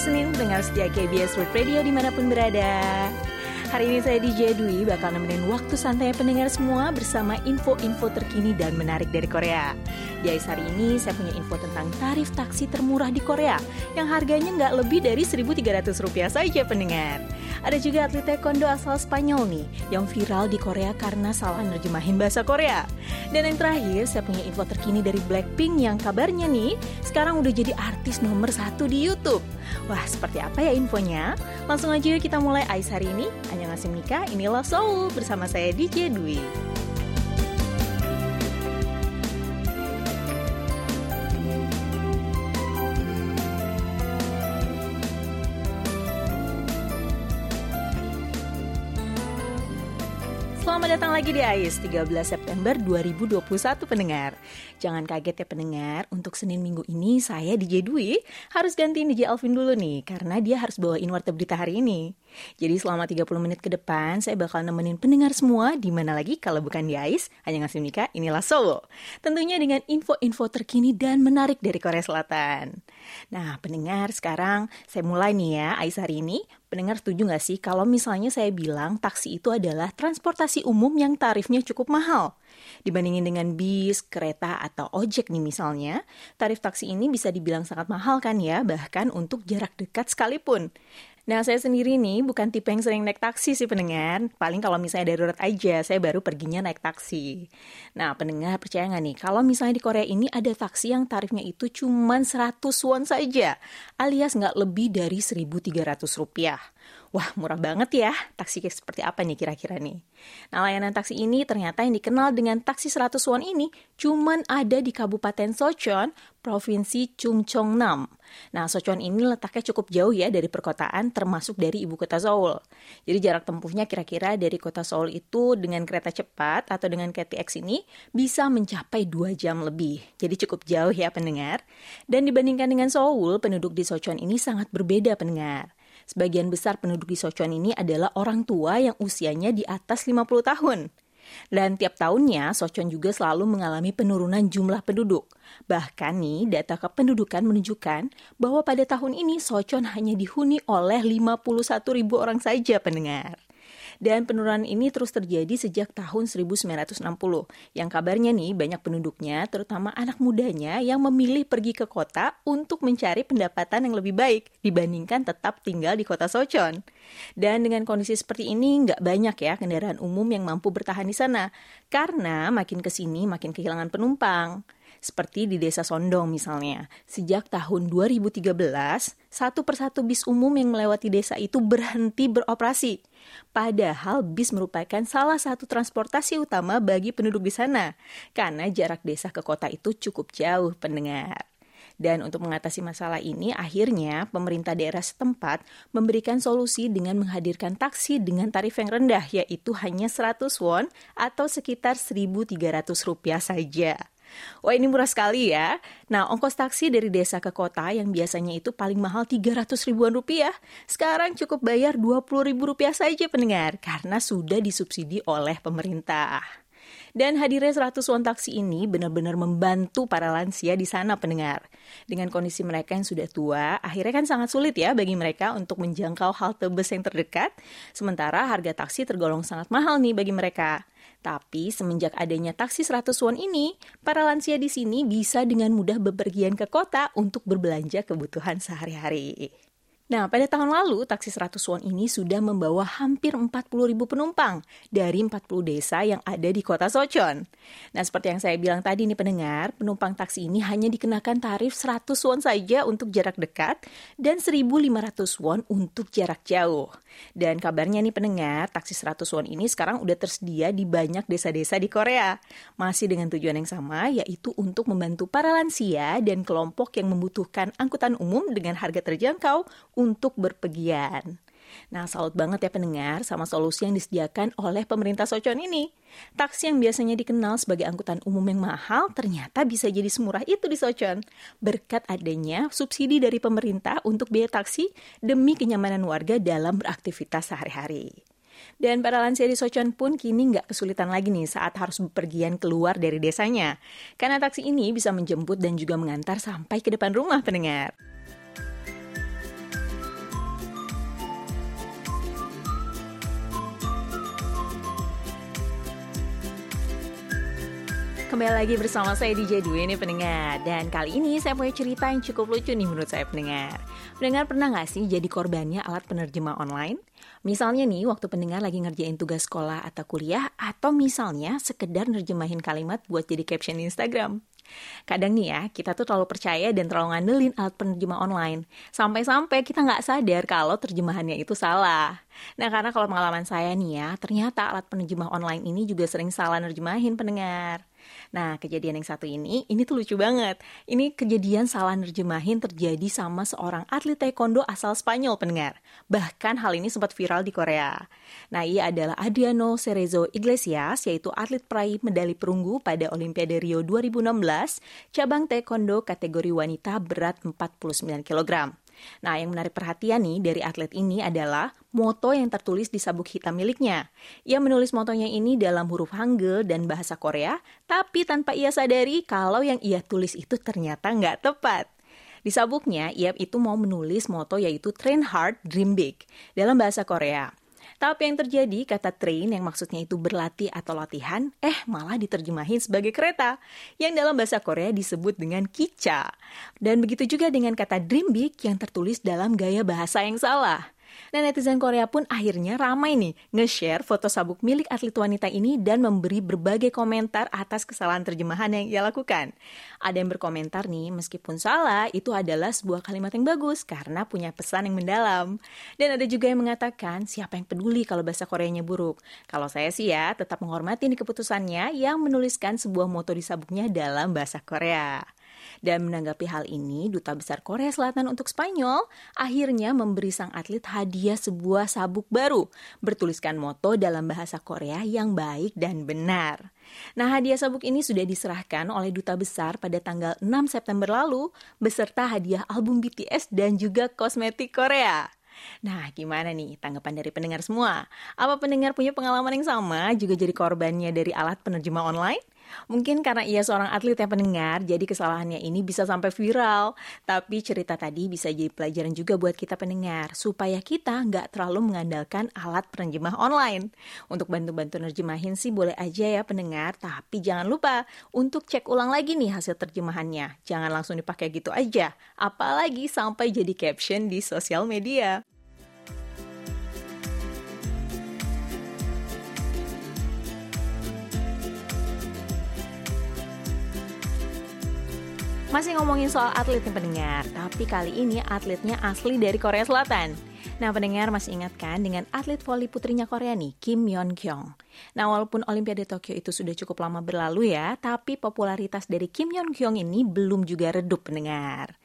Senin pendengar setia KBS World Radio di mana pun berada. Hari ini saya DJ Dwi bakal nemenin waktu santai pendengar semua bersama info-info terkini dan menarik dari Korea. Di Ais hari ini saya punya info tentang tarif taksi termurah di Korea yang harganya nggak lebih dari 1.300 rupiah saja pendengar. Ada juga atlet taekwondo asal Spanyol nih yang viral di Korea karena salah nerjemahin bahasa Korea. Dan yang terakhir saya punya info terkini dari Blackpink yang kabarnya nih sekarang udah jadi artis nomor satu di YouTube. Wah seperti apa ya infonya? Langsung aja kita mulai Ais hari ini. Annyeonghaseyo Mika, inilah Soul bersama saya DJ Dwi. Datang lagi di AIS 13 September 2021 pendengar. Jangan kaget ya pendengar, untuk Senin minggu ini saya DJ Dwi harus gantiin DJ Alvin dulu nih karena dia harus bawain warta berita hari ini. Jadi selama 30 menit ke depan saya bakal nemenin pendengar semua di mana lagi kalau bukan di AIS, hanya ngasih Mika, inilah Solo. Tentunya dengan info-info terkini dan menarik dari Korea Selatan. Nah pendengar sekarang saya mulai nih ya AIS hari ini Pendengar setuju nggak sih kalau misalnya saya bilang taksi itu adalah transportasi umum yang tarifnya cukup mahal? Dibandingin dengan bis, kereta, atau ojek nih misalnya, tarif taksi ini bisa dibilang sangat mahal kan ya, bahkan untuk jarak dekat sekalipun. Nah, saya sendiri nih bukan tipe yang sering naik taksi sih pendengar. Paling kalau misalnya darurat aja, saya baru perginya naik taksi. Nah, pendengar percaya nggak nih, kalau misalnya di Korea ini ada taksi yang tarifnya itu cuma 100 won saja, alias nggak lebih dari 1.300 rupiah. Wah, murah banget ya. Taksi seperti apa nih kira-kira nih? Nah, layanan taksi ini ternyata yang dikenal dengan taksi 100 won ini cuman ada di Kabupaten Sochon, Provinsi Chungcheongnam. Nah, Sochon ini letaknya cukup jauh ya dari perkotaan, termasuk dari ibu kota Seoul. Jadi jarak tempuhnya kira-kira dari kota Seoul itu dengan kereta cepat atau dengan KTX ini bisa mencapai 2 jam lebih. Jadi cukup jauh ya pendengar. Dan dibandingkan dengan Seoul, penduduk di Sochon ini sangat berbeda pendengar. Sebagian besar penduduk di Sochon ini adalah orang tua yang usianya di atas 50 tahun. Dan tiap tahunnya, Sochon juga selalu mengalami penurunan jumlah penduduk. Bahkan nih, data kependudukan menunjukkan bahwa pada tahun ini Sochon hanya dihuni oleh 51 ribu orang saja pendengar. Dan penurunan ini terus terjadi sejak tahun 1960. Yang kabarnya nih banyak penduduknya, terutama anak mudanya yang memilih pergi ke kota untuk mencari pendapatan yang lebih baik dibandingkan tetap tinggal di kota Sochon. Dan dengan kondisi seperti ini nggak banyak ya kendaraan umum yang mampu bertahan di sana. Karena makin ke sini makin kehilangan penumpang seperti di desa Sondong misalnya. Sejak tahun 2013, satu persatu bis umum yang melewati desa itu berhenti beroperasi. Padahal bis merupakan salah satu transportasi utama bagi penduduk di sana, karena jarak desa ke kota itu cukup jauh pendengar. Dan untuk mengatasi masalah ini, akhirnya pemerintah daerah setempat memberikan solusi dengan menghadirkan taksi dengan tarif yang rendah, yaitu hanya 100 won atau sekitar 1.300 rupiah saja. Wah ini murah sekali ya. Nah ongkos taksi dari desa ke kota yang biasanya itu paling mahal 300 ribuan rupiah. Sekarang cukup bayar 20 ribu rupiah saja pendengar karena sudah disubsidi oleh pemerintah. Dan hadirnya 100 won taksi ini benar-benar membantu para lansia di sana pendengar. Dengan kondisi mereka yang sudah tua, akhirnya kan sangat sulit ya bagi mereka untuk menjangkau halte bus yang terdekat, sementara harga taksi tergolong sangat mahal nih bagi mereka. Tapi semenjak adanya taksi 100 won ini, para lansia di sini bisa dengan mudah bepergian ke kota untuk berbelanja kebutuhan sehari-hari. Nah, pada tahun lalu, taksi 100 won ini sudah membawa hampir 40 ribu penumpang dari 40 desa yang ada di kota Sochon. Nah, seperti yang saya bilang tadi nih pendengar, penumpang taksi ini hanya dikenakan tarif 100 won saja untuk jarak dekat dan 1.500 won untuk jarak jauh. Dan kabarnya nih pendengar, taksi 100 won ini sekarang udah tersedia di banyak desa-desa di Korea. Masih dengan tujuan yang sama, yaitu untuk membantu para lansia dan kelompok yang membutuhkan angkutan umum dengan harga terjangkau untuk berpergian. Nah, salut banget ya pendengar sama solusi yang disediakan oleh pemerintah Sochon ini. Taksi yang biasanya dikenal sebagai angkutan umum yang mahal ternyata bisa jadi semurah itu di Sochon. Berkat adanya subsidi dari pemerintah untuk biaya taksi demi kenyamanan warga dalam beraktivitas sehari-hari. Dan para lansia di Sochon pun kini nggak kesulitan lagi nih saat harus bepergian keluar dari desanya. Karena taksi ini bisa menjemput dan juga mengantar sampai ke depan rumah pendengar. Kembali lagi bersama saya DJ Dwi nih pendengar Dan kali ini saya punya cerita yang cukup lucu nih menurut saya pendengar Pendengar pernah nggak sih jadi korbannya alat penerjemah online? Misalnya nih waktu pendengar lagi ngerjain tugas sekolah atau kuliah Atau misalnya sekedar nerjemahin kalimat buat jadi caption Instagram Kadang nih ya, kita tuh terlalu percaya dan terlalu ngandelin alat penerjemah online. Sampai-sampai kita nggak sadar kalau terjemahannya itu salah. Nah, karena kalau pengalaman saya nih ya, ternyata alat penerjemah online ini juga sering salah nerjemahin pendengar. Nah, kejadian yang satu ini, ini tuh lucu banget. Ini kejadian salah nerjemahin terjadi sama seorang atlet taekwondo asal Spanyol, pendengar. Bahkan hal ini sempat viral di Korea. Nah, ia adalah Adriano Cerezo Iglesias, yaitu atlet peraih medali perunggu pada Olimpiade Rio 2016, cabang taekwondo kategori wanita berat 49 kg. Nah, yang menarik perhatian nih dari atlet ini adalah moto yang tertulis di sabuk hitam miliknya. Ia menulis motonya ini dalam huruf Hangul dan bahasa Korea, tapi tanpa ia sadari kalau yang ia tulis itu ternyata nggak tepat. Di sabuknya, ia itu mau menulis moto yaitu Train Hard, Dream Big dalam bahasa Korea. Tapi yang terjadi, kata train yang maksudnya itu berlatih atau latihan, eh malah diterjemahin sebagai kereta, yang dalam bahasa Korea disebut dengan kica. Dan begitu juga dengan kata dream big yang tertulis dalam gaya bahasa yang salah. Nah, netizen Korea pun akhirnya ramai nih nge-share foto sabuk milik atlet wanita ini dan memberi berbagai komentar atas kesalahan terjemahan yang ia lakukan. Ada yang berkomentar nih, meskipun salah, itu adalah sebuah kalimat yang bagus karena punya pesan yang mendalam. Dan ada juga yang mengatakan, siapa yang peduli kalau bahasa Koreanya buruk? Kalau saya sih ya, tetap menghormati nih keputusannya yang menuliskan sebuah moto di sabuknya dalam bahasa Korea. Dan menanggapi hal ini, Duta Besar Korea Selatan untuk Spanyol akhirnya memberi sang atlet hadiah sebuah sabuk baru bertuliskan moto dalam bahasa Korea yang baik dan benar. Nah, hadiah sabuk ini sudah diserahkan oleh Duta Besar pada tanggal 6 September lalu beserta hadiah album BTS dan juga kosmetik Korea. Nah, gimana nih tanggapan dari pendengar semua? Apa pendengar punya pengalaman yang sama juga jadi korbannya dari alat penerjemah online? Mungkin karena ia seorang atlet yang pendengar, jadi kesalahannya ini bisa sampai viral. Tapi cerita tadi bisa jadi pelajaran juga buat kita pendengar, supaya kita nggak terlalu mengandalkan alat penerjemah online. Untuk bantu-bantu nerjemahin sih boleh aja ya pendengar, tapi jangan lupa untuk cek ulang lagi nih hasil terjemahannya. Jangan langsung dipakai gitu aja, apalagi sampai jadi caption di sosial media. Masih ngomongin soal atlet yang pendengar, tapi kali ini atletnya asli dari Korea Selatan. Nah, pendengar masih ingat kan dengan atlet voli putrinya Korea nih, Kim Yeon Kyung. Nah, walaupun Olimpiade Tokyo itu sudah cukup lama berlalu ya, tapi popularitas dari Kim Yeon Kyung ini belum juga redup pendengar.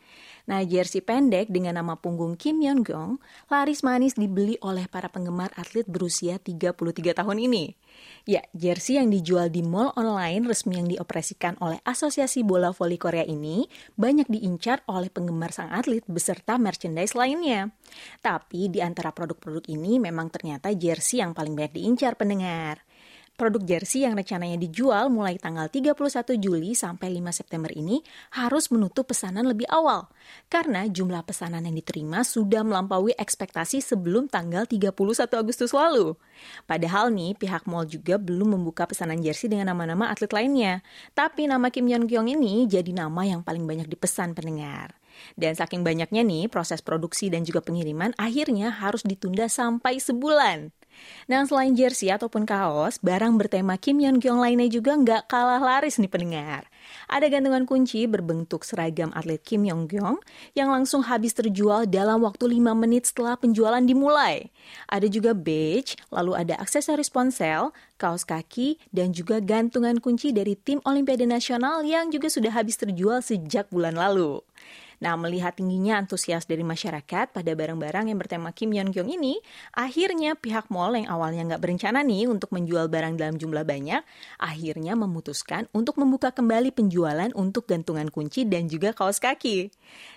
Nah, jersey pendek dengan nama punggung Kim Yeon Kyung laris manis dibeli oleh para penggemar atlet berusia 33 tahun ini. Ya, jersey yang dijual di mall online resmi yang dioperasikan oleh Asosiasi Bola Voli Korea ini banyak diincar oleh penggemar sang atlet beserta merchandise lainnya. Tapi di antara produk-produk ini memang ternyata jersey yang paling banyak diincar pendengar. Produk jersey yang rencananya dijual mulai tanggal 31 Juli sampai 5 September ini harus menutup pesanan lebih awal karena jumlah pesanan yang diterima sudah melampaui ekspektasi sebelum tanggal 31 Agustus lalu. Padahal nih pihak mall juga belum membuka pesanan jersey dengan nama-nama atlet lainnya. Tapi nama Kim Yeon Kyung ini jadi nama yang paling banyak dipesan pendengar. Dan saking banyaknya nih proses produksi dan juga pengiriman akhirnya harus ditunda sampai sebulan. Nah, selain jersey ataupun kaos, barang bertema Kim Yeon Kyung lainnya juga nggak kalah laris nih pendengar. Ada gantungan kunci berbentuk seragam atlet Kim Yeon Kyung yang langsung habis terjual dalam waktu 5 menit setelah penjualan dimulai. Ada juga badge, lalu ada aksesoris ponsel, kaos kaki, dan juga gantungan kunci dari tim Olimpiade Nasional yang juga sudah habis terjual sejak bulan lalu. Nah, melihat tingginya antusias dari masyarakat pada barang-barang yang bertema Kim Yeon Kyung ini, akhirnya pihak mall yang awalnya nggak berencana nih untuk menjual barang dalam jumlah banyak, akhirnya memutuskan untuk membuka kembali penjualan untuk gantungan kunci dan juga kaos kaki.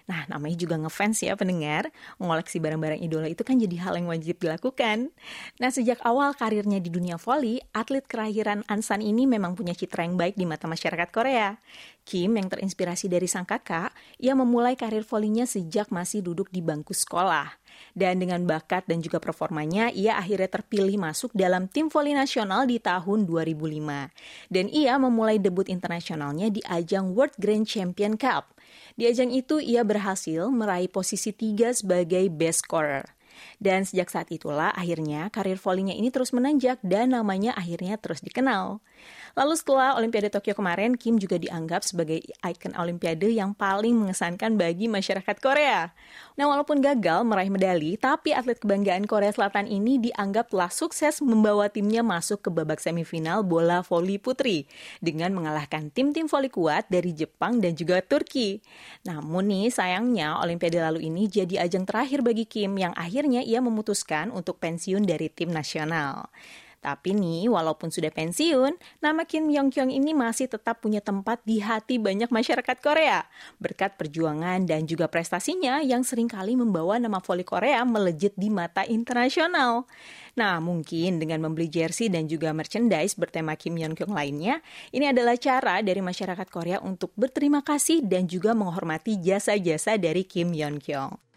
Nah, namanya juga ngefans ya pendengar. Mengoleksi barang-barang idola itu kan jadi hal yang wajib dilakukan. Nah, sejak awal karirnya di dunia voli, atlet kelahiran Ansan ini memang punya citra yang baik di mata masyarakat Korea. Kim yang terinspirasi dari sang kakak, ia memulai karir volinya sejak masih duduk di bangku sekolah. Dan dengan bakat dan juga performanya, ia akhirnya terpilih masuk dalam tim voli nasional di tahun 2005. Dan ia memulai debut internasionalnya di ajang World Grand Champion Cup. Di ajang itu ia berhasil meraih posisi tiga sebagai best scorer. Dan sejak saat itulah akhirnya karir volinya ini terus menanjak dan namanya akhirnya terus dikenal. Lalu setelah Olimpiade Tokyo kemarin, Kim juga dianggap sebagai ikon Olimpiade yang paling mengesankan bagi masyarakat Korea. Nah, walaupun gagal meraih medali, tapi atlet kebanggaan Korea Selatan ini dianggap telah sukses membawa timnya masuk ke babak semifinal bola voli putri dengan mengalahkan tim-tim voli kuat dari Jepang dan juga Turki. Namun nih, sayangnya Olimpiade lalu ini jadi ajang terakhir bagi Kim yang akhirnya ia memutuskan untuk pensiun dari tim nasional. Tapi nih, walaupun sudah pensiun, nama Kim Yong Kyung ini masih tetap punya tempat di hati banyak masyarakat Korea. Berkat perjuangan dan juga prestasinya yang sering kali membawa nama voli Korea melejit di mata internasional. Nah, mungkin dengan membeli jersey dan juga merchandise bertema Kim Yong Kyung lainnya, ini adalah cara dari masyarakat Korea untuk berterima kasih dan juga menghormati jasa-jasa dari Kim Yong Kyung.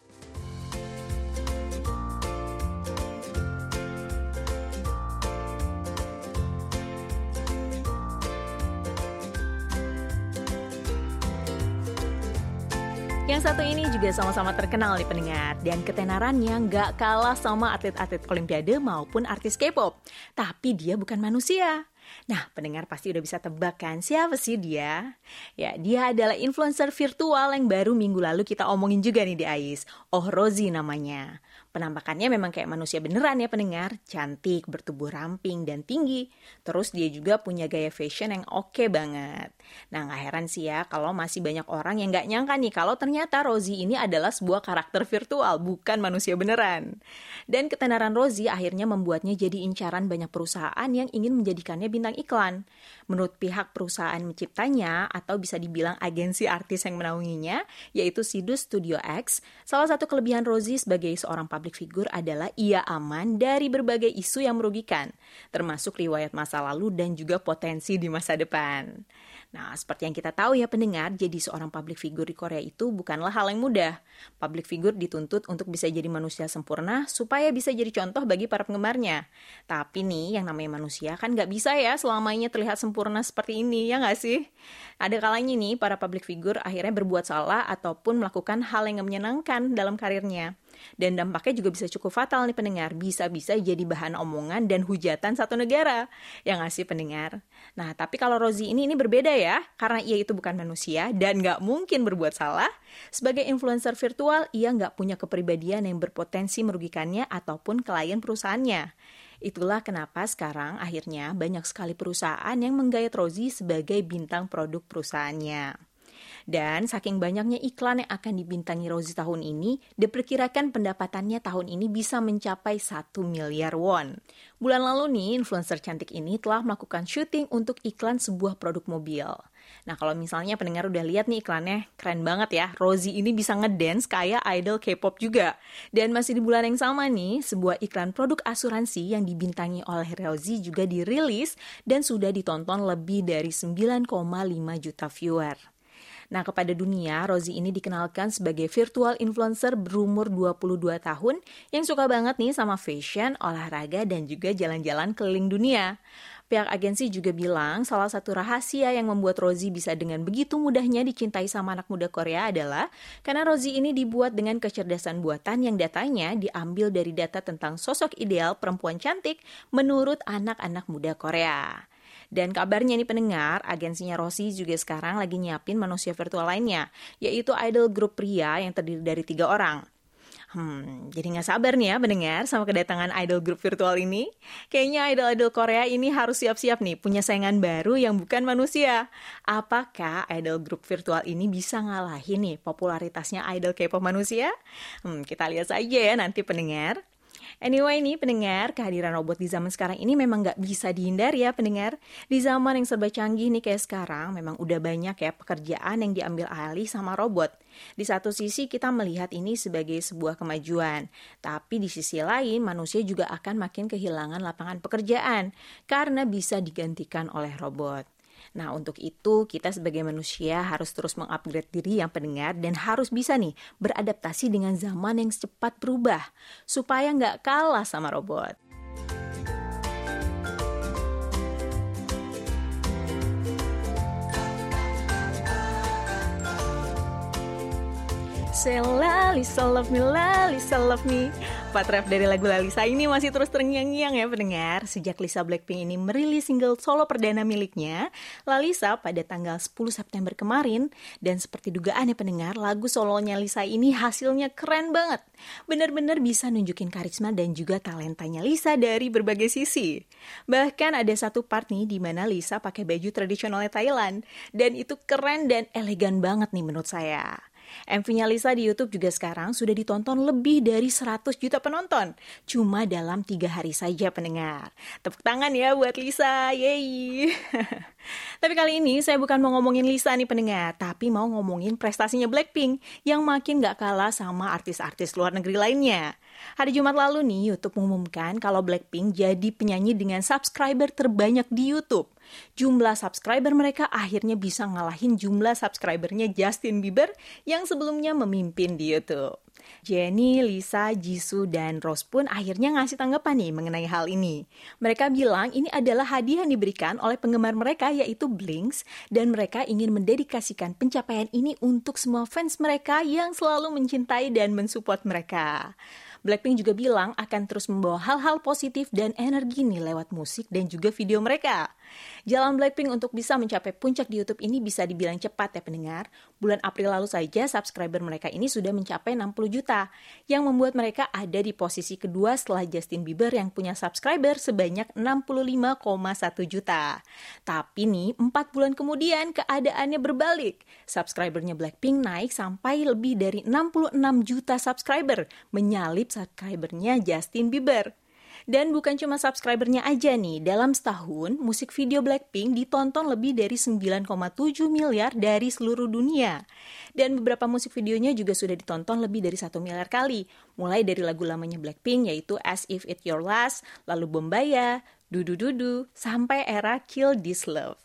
Yang satu ini juga sama-sama terkenal di pendengar dan ketenarannya nggak kalah sama atlet-atlet olimpiade maupun artis K-pop. Tapi dia bukan manusia. Nah, pendengar pasti udah bisa tebak kan siapa sih dia? Ya, dia adalah influencer virtual yang baru minggu lalu kita omongin juga nih di AIS. Oh, Rosie namanya. Penampakannya memang kayak manusia beneran ya pendengar, cantik, bertubuh ramping, dan tinggi. Terus dia juga punya gaya fashion yang oke okay banget. Nah nggak heran sih ya kalau masih banyak orang yang nggak nyangka nih kalau ternyata Rosie ini adalah sebuah karakter virtual, bukan manusia beneran. Dan ketenaran Rosie akhirnya membuatnya jadi incaran banyak perusahaan yang ingin menjadikannya bintang iklan. Menurut pihak perusahaan menciptanya, atau bisa dibilang agensi artis yang menaunginya, yaitu Sidus Studio X, salah satu kelebihan Rosie sebagai seorang public figure adalah ia aman dari berbagai isu yang merugikan, termasuk riwayat masa lalu dan juga potensi di masa depan. Nah, seperti yang kita tahu ya pendengar, jadi seorang public figure di Korea itu bukanlah hal yang mudah. Public figure dituntut untuk bisa jadi manusia sempurna supaya bisa jadi contoh bagi para penggemarnya. Tapi nih, yang namanya manusia kan nggak bisa ya selamanya terlihat sempurna seperti ini, ya nggak sih? Ada kalanya nih, para public figure akhirnya berbuat salah ataupun melakukan hal yang menyenangkan dalam karirnya. Dan dampaknya juga bisa cukup fatal nih pendengar, bisa-bisa jadi bahan omongan dan hujatan satu negara. Yang ngasih pendengar. Nah, tapi kalau Rosie ini ini berbeda ya, karena ia itu bukan manusia dan nggak mungkin berbuat salah. Sebagai influencer virtual, ia nggak punya kepribadian yang berpotensi merugikannya ataupun klien perusahaannya. Itulah kenapa sekarang akhirnya banyak sekali perusahaan yang menggait Rosie sebagai bintang produk perusahaannya. Dan saking banyaknya iklan yang akan dibintangi Rosie tahun ini, diperkirakan pendapatannya tahun ini bisa mencapai 1 miliar won. Bulan lalu nih, influencer cantik ini telah melakukan syuting untuk iklan sebuah produk mobil. Nah, kalau misalnya pendengar udah lihat nih iklannya, keren banget ya. Rosie ini bisa ngedance kayak idol K-pop juga. Dan masih di bulan yang sama nih, sebuah iklan produk asuransi yang dibintangi oleh Rosie juga dirilis dan sudah ditonton lebih dari 9,5 juta viewer. Nah, kepada dunia, Rosie ini dikenalkan sebagai virtual influencer berumur 22 tahun yang suka banget nih sama fashion, olahraga, dan juga jalan-jalan keliling dunia. Pihak agensi juga bilang salah satu rahasia yang membuat Rosie bisa dengan begitu mudahnya dicintai sama anak muda Korea adalah karena Rosie ini dibuat dengan kecerdasan buatan yang datanya diambil dari data tentang sosok ideal perempuan cantik menurut anak-anak muda Korea. Dan kabarnya nih pendengar, agensinya Rossi juga sekarang lagi nyiapin manusia virtual lainnya, yaitu idol grup pria yang terdiri dari tiga orang. Hmm, jadi nggak sabar nih ya mendengar sama kedatangan idol grup virtual ini. Kayaknya idol-idol Korea ini harus siap-siap nih punya saingan baru yang bukan manusia. Apakah idol grup virtual ini bisa ngalahin nih popularitasnya idol K-pop manusia? Hmm, kita lihat saja ya nanti pendengar. Anyway nih pendengar, kehadiran robot di zaman sekarang ini memang nggak bisa dihindari ya pendengar. Di zaman yang serba canggih nih kayak sekarang, memang udah banyak ya pekerjaan yang diambil alih sama robot. Di satu sisi kita melihat ini sebagai sebuah kemajuan, tapi di sisi lain manusia juga akan makin kehilangan lapangan pekerjaan karena bisa digantikan oleh robot. Nah, untuk itu kita sebagai manusia harus terus mengupgrade diri yang pendengar dan harus bisa nih beradaptasi dengan zaman yang cepat berubah supaya nggak kalah sama robot. Say Lalisa love me, Lalisa love me Rap dari lagu Lalisa. Ini masih terus terngiang-ngiang ya pendengar. Sejak Lisa Blackpink ini merilis single solo perdana miliknya Lalisa pada tanggal 10 September kemarin. Dan seperti dugaan ya pendengar Lagu solonya Lisa ini hasilnya keren banget. Benar-benar bisa nunjukin karisma dan juga talentanya Lisa dari berbagai sisi. Bahkan ada satu part nih di mana Lisa pakai baju tradisionalnya Thailand. Dan itu keren dan elegan banget nih menurut saya MV-nya Lisa di YouTube juga sekarang sudah ditonton lebih dari 100 juta penonton. Cuma dalam tiga hari saja pendengar. Tepuk tangan ya buat Lisa, yeay. Tapi kali ini saya bukan mau ngomongin Lisa nih pendengar, tapi mau ngomongin prestasinya Blackpink yang makin gak kalah sama artis-artis luar negeri lainnya. Hari Jumat lalu nih, YouTube mengumumkan kalau Blackpink jadi penyanyi dengan subscriber terbanyak di YouTube jumlah subscriber mereka akhirnya bisa ngalahin jumlah subscribernya Justin Bieber yang sebelumnya memimpin di YouTube. Jennie, Lisa, Jisoo, dan Rose pun akhirnya ngasih tanggapan nih mengenai hal ini. Mereka bilang ini adalah hadiah yang diberikan oleh penggemar mereka yaitu Blinks dan mereka ingin mendedikasikan pencapaian ini untuk semua fans mereka yang selalu mencintai dan mensupport mereka. Blackpink juga bilang akan terus membawa hal-hal positif dan energi nih lewat musik dan juga video mereka. Jalan Blackpink untuk bisa mencapai puncak di YouTube ini bisa dibilang cepat ya pendengar. Bulan April lalu saja subscriber mereka ini sudah mencapai 60 juta, yang membuat mereka ada di posisi kedua setelah Justin Bieber yang punya subscriber sebanyak 65,1 juta. Tapi nih, 4 bulan kemudian keadaannya berbalik. Subscribernya Blackpink naik sampai lebih dari 66 juta subscriber, menyalip subscribernya Justin Bieber. Dan bukan cuma subscribernya aja nih, dalam setahun musik video Blackpink ditonton lebih dari 9,7 miliar dari seluruh dunia. Dan beberapa musik videonya juga sudah ditonton lebih dari 1 miliar kali, mulai dari lagu lamanya Blackpink yaitu As If It Your Last, lalu Bombaya, Dudu Dudu, sampai era Kill This Love.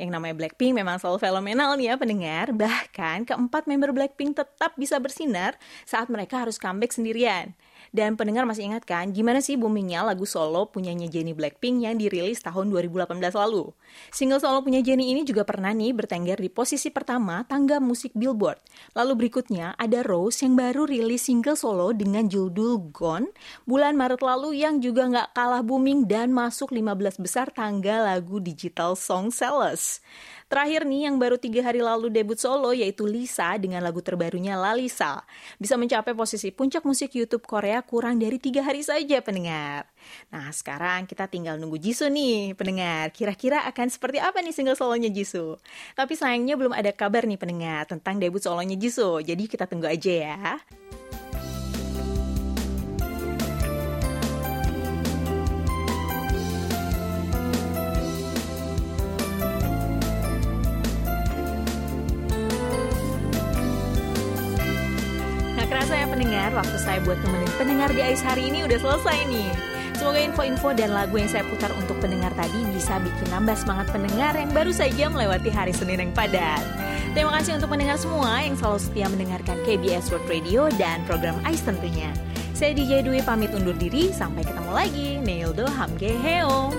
Yang namanya Blackpink memang selalu fenomenal nih ya pendengar. Bahkan keempat member Blackpink tetap bisa bersinar saat mereka harus comeback sendirian. Dan pendengar masih ingat kan gimana sih boomingnya lagu solo punyanya Jennie Blackpink yang dirilis tahun 2018 lalu. Single solo punya Jennie ini juga pernah nih bertengger di posisi pertama tangga musik Billboard. Lalu berikutnya ada Rose yang baru rilis single solo dengan judul Gone bulan Maret lalu yang juga nggak kalah booming dan masuk 15 besar tangga lagu digital song sellers. Terakhir nih yang baru tiga hari lalu debut solo yaitu Lisa dengan lagu terbarunya Lalisa. Bisa mencapai posisi puncak musik YouTube Korea kurang dari tiga hari saja pendengar. Nah sekarang kita tinggal nunggu Jisoo nih pendengar. Kira-kira akan seperti apa nih single solonya Jisoo? Tapi sayangnya belum ada kabar nih pendengar tentang debut solonya Jisoo. Jadi kita tunggu aja ya. Kerasa ya pendengar, waktu saya buat temenin pendengar di AIS hari ini udah selesai nih. Semoga info-info dan lagu yang saya putar untuk pendengar tadi bisa bikin nambah semangat pendengar yang baru saja melewati hari Senin yang padat. Terima kasih untuk pendengar semua yang selalu setia mendengarkan KBS World Radio dan program AIS tentunya. Saya DJ Dwi pamit undur diri, sampai ketemu lagi. Neildo Hamge Heo.